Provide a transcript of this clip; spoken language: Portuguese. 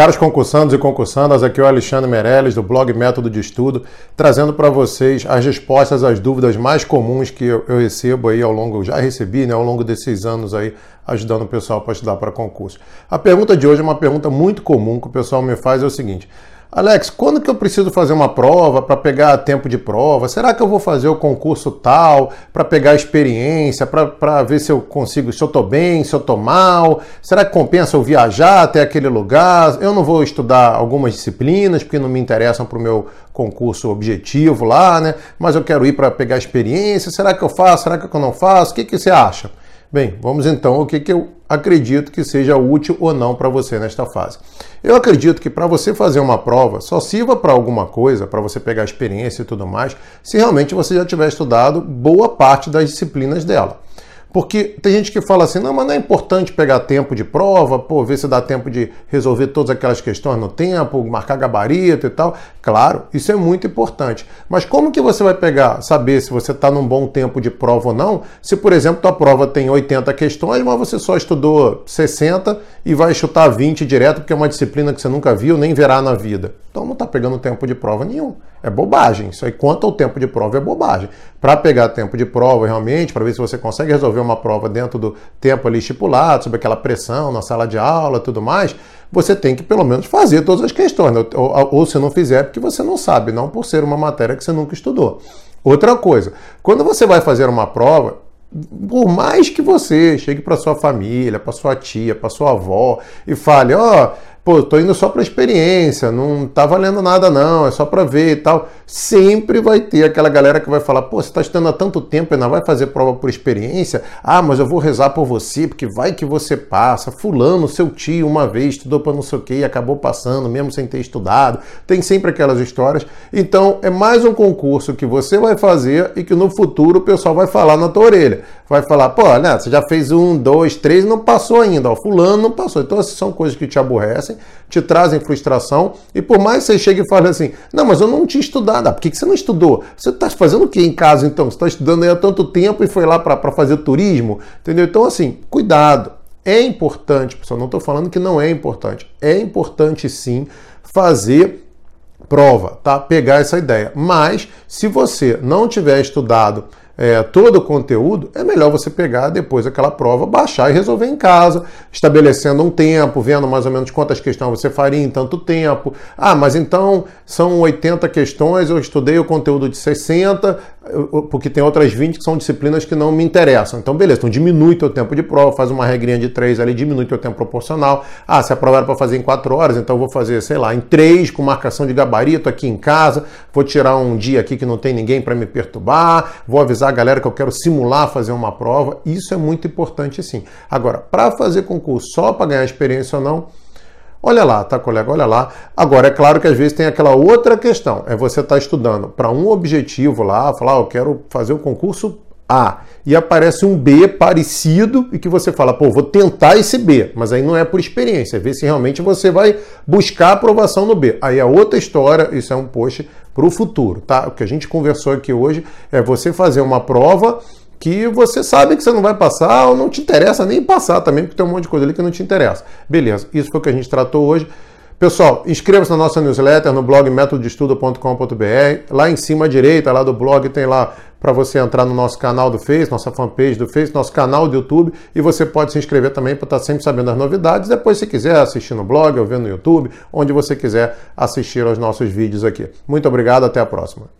Caros concursandos e concursandas, aqui é o Alexandre Meirelles do blog Método de Estudo, trazendo para vocês as respostas às dúvidas mais comuns que eu, recebo aí ao longo, já recebi, né, ao longo desses anos aí, ajudando o pessoal para estudar para concurso. A pergunta de hoje é uma pergunta muito comum que o pessoal me faz, é o seguinte: Alex, quando que eu preciso fazer uma prova para pegar tempo de prova? Será que eu vou fazer o concurso tal para pegar experiência, para ver se eu consigo, se eu estou bem, se eu estou mal? Será que compensa eu viajar até aquele lugar? Eu não vou estudar algumas disciplinas porque não me interessam para o meu concurso objetivo lá, né? Mas eu quero ir para pegar experiência. Será que eu faço? Será que eu não faço? O que, que você acha? Bem, vamos então ao que, que eu acredito que seja útil ou não para você nesta fase. Eu acredito que para você fazer uma prova só sirva para alguma coisa, para você pegar experiência e tudo mais, se realmente você já tiver estudado boa parte das disciplinas dela. Porque tem gente que fala assim, não, mas não é importante pegar tempo de prova, pô, ver se dá tempo de resolver todas aquelas questões no tempo, marcar gabarito e tal. Claro, isso é muito importante. Mas como que você vai pegar, saber se você está num bom tempo de prova ou não, se, por exemplo, tua prova tem 80 questões, mas você só estudou 60 e vai chutar 20 direto, porque é uma disciplina que você nunca viu, nem verá na vida. Então não está pegando tempo de prova nenhum. É bobagem. Isso aí, quanto ao tempo de prova, é bobagem. Para pegar tempo de prova, realmente, para ver se você consegue resolver uma prova dentro do tempo ali estipulado, sob aquela pressão na sala de aula tudo mais, você tem que pelo menos fazer todas as questões. Né? Ou, ou, se não fizer, porque você não sabe, não por ser uma matéria que você nunca estudou. Outra coisa, quando você vai fazer uma prova, por mais que você chegue para sua família, para sua tia, para sua avó e fale, ó, oh, pô, tô indo só para experiência, não tá valendo nada não, é só para ver e tal. Sempre vai ter aquela galera que vai falar, pô, você tá estudando há tanto tempo e ainda vai fazer prova por experiência? Ah, mas eu vou rezar por você, porque vai que você passa. Fulano, seu tio, uma vez estudou para não sei o que e acabou passando, mesmo sem ter estudado. Tem sempre aquelas histórias. Então, é mais um concurso que você vai fazer e que no futuro o pessoal vai falar na tua orelha. Vai falar, pô, né, você já fez um, dois, três, não passou ainda. Ó, fulano não passou. Então, essas são coisas que te aborrecem te trazem frustração, e por mais que você chegue e fale assim, não, mas eu não tinha estudado, ah, por que, você não estudou? Você está fazendo o que em casa então? Você está estudando aí há tanto tempo e foi lá para fazer turismo, entendeu? Então, assim, cuidado. É importante, pessoal, não estou falando que não é importante. É importante sim fazer prova, tá? Pegar essa ideia. Mas se você não tiver estudado é, todo o conteúdo, é melhor você pegar depois aquela prova, baixar e resolver em casa, estabelecendo um tempo, vendo mais ou menos quantas questões você faria em tanto tempo. Ah, mas então são 80 questões, eu estudei o conteúdo de 60, porque tem outras 20 que são disciplinas que não me interessam. Então, beleza, então diminui teu tempo de prova, faz uma regrinha de 3 ali, diminui teu tempo proporcional. Ah, se a prova era para fazer em 4 horas, então vou fazer, sei lá, em 3 com marcação de gabarito aqui em casa, vou tirar um dia aqui que não tem ninguém para me perturbar, vou avisar a galera que eu quero simular fazer uma prova. Isso é muito importante sim. Agora, para fazer concurso só para ganhar experiência ou não, Olha lá, tá, colega? Olha lá. Agora, é claro que às vezes tem aquela outra questão. É você estar tá estudando para um objetivo lá, falar, eu quero fazer o concurso A. E aparece um B parecido e que você fala, pô, vou tentar esse B. Mas aí não é por experiência, é ver se realmente você vai buscar aprovação no B. Aí é outra história, isso é um post para o futuro, tá? O que a gente conversou aqui hoje é você fazer uma prova que você sabe que você não vai passar ou não te interessa nem passar também, porque tem um monte de coisa ali que não te interessa. Beleza, isso foi o que a gente tratou hoje. Pessoal, inscreva-se na nossa newsletter no blog métododestudo.com.br. Lá em cima à direita, lá do blog, tem lá para você entrar no nosso canal do Face, nossa fanpage do Face, nosso canal do YouTube e você pode se inscrever também para estar tá sempre sabendo as novidades. Depois, se quiser assistir no blog ou ver no YouTube, onde você quiser assistir aos nossos vídeos aqui. Muito obrigado, até a próxima.